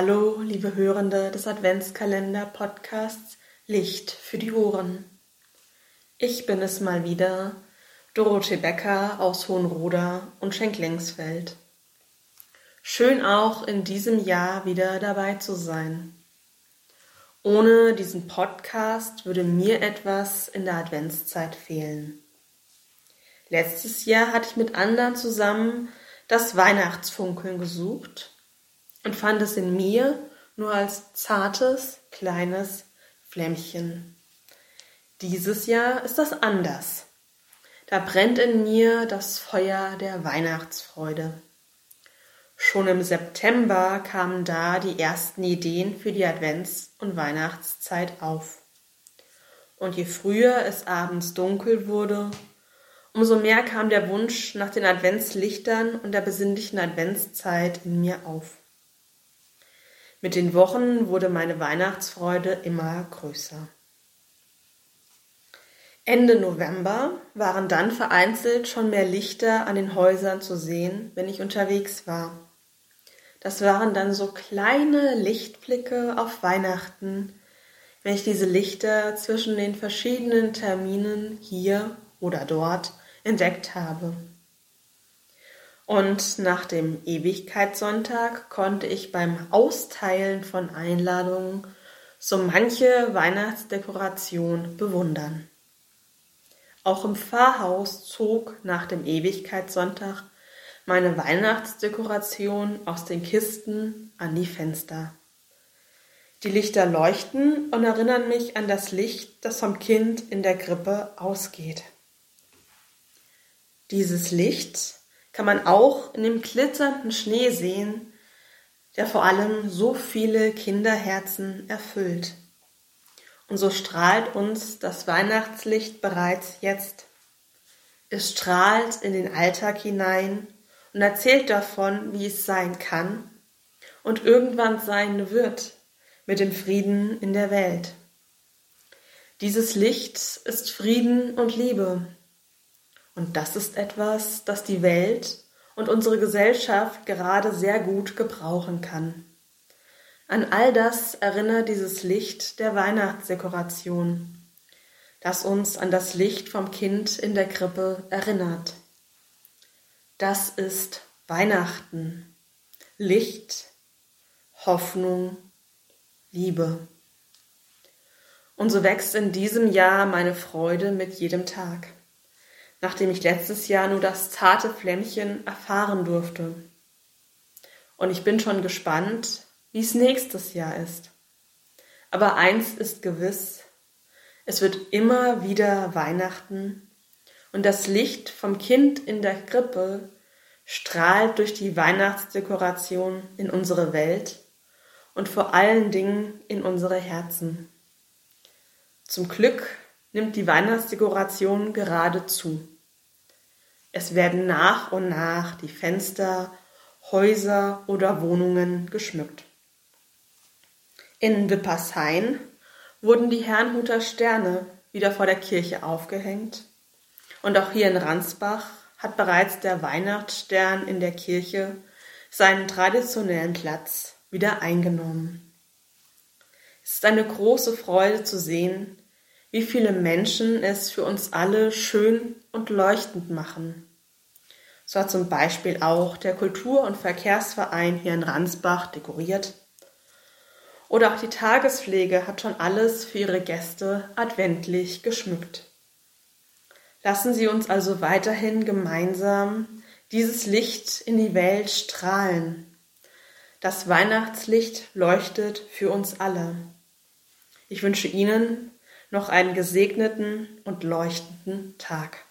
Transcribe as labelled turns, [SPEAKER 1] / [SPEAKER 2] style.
[SPEAKER 1] Hallo, liebe Hörende des Adventskalender-Podcasts Licht für die Ohren. Ich bin es mal wieder, Dorothee Becker aus Hohenroda und Schenklingsfeld. Schön auch in diesem Jahr wieder dabei zu sein. Ohne diesen Podcast würde mir etwas in der Adventszeit fehlen. Letztes Jahr hatte ich mit anderen zusammen das Weihnachtsfunkeln gesucht und fand es in mir nur als zartes, kleines Flämmchen. Dieses Jahr ist das anders. Da brennt in mir das Feuer der Weihnachtsfreude. Schon im September kamen da die ersten Ideen für die Advents- und Weihnachtszeit auf. Und je früher es abends dunkel wurde, umso mehr kam der Wunsch nach den Adventslichtern und der besinnlichen Adventszeit in mir auf. Mit den Wochen wurde meine Weihnachtsfreude immer größer. Ende November waren dann vereinzelt schon mehr Lichter an den Häusern zu sehen, wenn ich unterwegs war. Das waren dann so kleine Lichtblicke auf Weihnachten, wenn ich diese Lichter zwischen den verschiedenen Terminen hier oder dort entdeckt habe. Und nach dem Ewigkeitssonntag konnte ich beim Austeilen von Einladungen so manche Weihnachtsdekoration bewundern. Auch im Pfarrhaus zog nach dem Ewigkeitssonntag meine Weihnachtsdekoration aus den Kisten an die Fenster. Die Lichter leuchten und erinnern mich an das Licht, das vom Kind in der Krippe ausgeht. Dieses Licht kann man auch in dem glitzernden Schnee sehen, der vor allem so viele Kinderherzen erfüllt. Und so strahlt uns das Weihnachtslicht bereits jetzt. Es strahlt in den Alltag hinein und erzählt davon, wie es sein kann und irgendwann sein wird mit dem Frieden in der Welt. Dieses Licht ist Frieden und Liebe. Und das ist etwas, das die Welt und unsere Gesellschaft gerade sehr gut gebrauchen kann. An all das erinnert dieses Licht der Weihnachtsdekoration, das uns an das Licht vom Kind in der Krippe erinnert. Das ist Weihnachten. Licht, Hoffnung, Liebe. Und so wächst in diesem Jahr meine Freude mit jedem Tag nachdem ich letztes Jahr nur das zarte Flämmchen erfahren durfte. Und ich bin schon gespannt, wie es nächstes Jahr ist. Aber eins ist gewiss, es wird immer wieder Weihnachten und das Licht vom Kind in der Krippe strahlt durch die Weihnachtsdekoration in unsere Welt und vor allen Dingen in unsere Herzen. Zum Glück nimmt die Weihnachtsdekoration gerade zu. Es werden nach und nach die Fenster, Häuser oder Wohnungen geschmückt. In Wippershain wurden die Herrnhuter Sterne wieder vor der Kirche aufgehängt. Und auch hier in Ransbach hat bereits der Weihnachtsstern in der Kirche seinen traditionellen Platz wieder eingenommen. Es ist eine große Freude zu sehen, wie viele Menschen es für uns alle schön und leuchtend machen. So hat zum Beispiel auch der Kultur- und Verkehrsverein hier in Ransbach dekoriert. Oder auch die Tagespflege hat schon alles für ihre Gäste adventlich geschmückt. Lassen Sie uns also weiterhin gemeinsam dieses Licht in die Welt strahlen. Das Weihnachtslicht leuchtet für uns alle. Ich wünsche Ihnen noch einen gesegneten und leuchtenden Tag.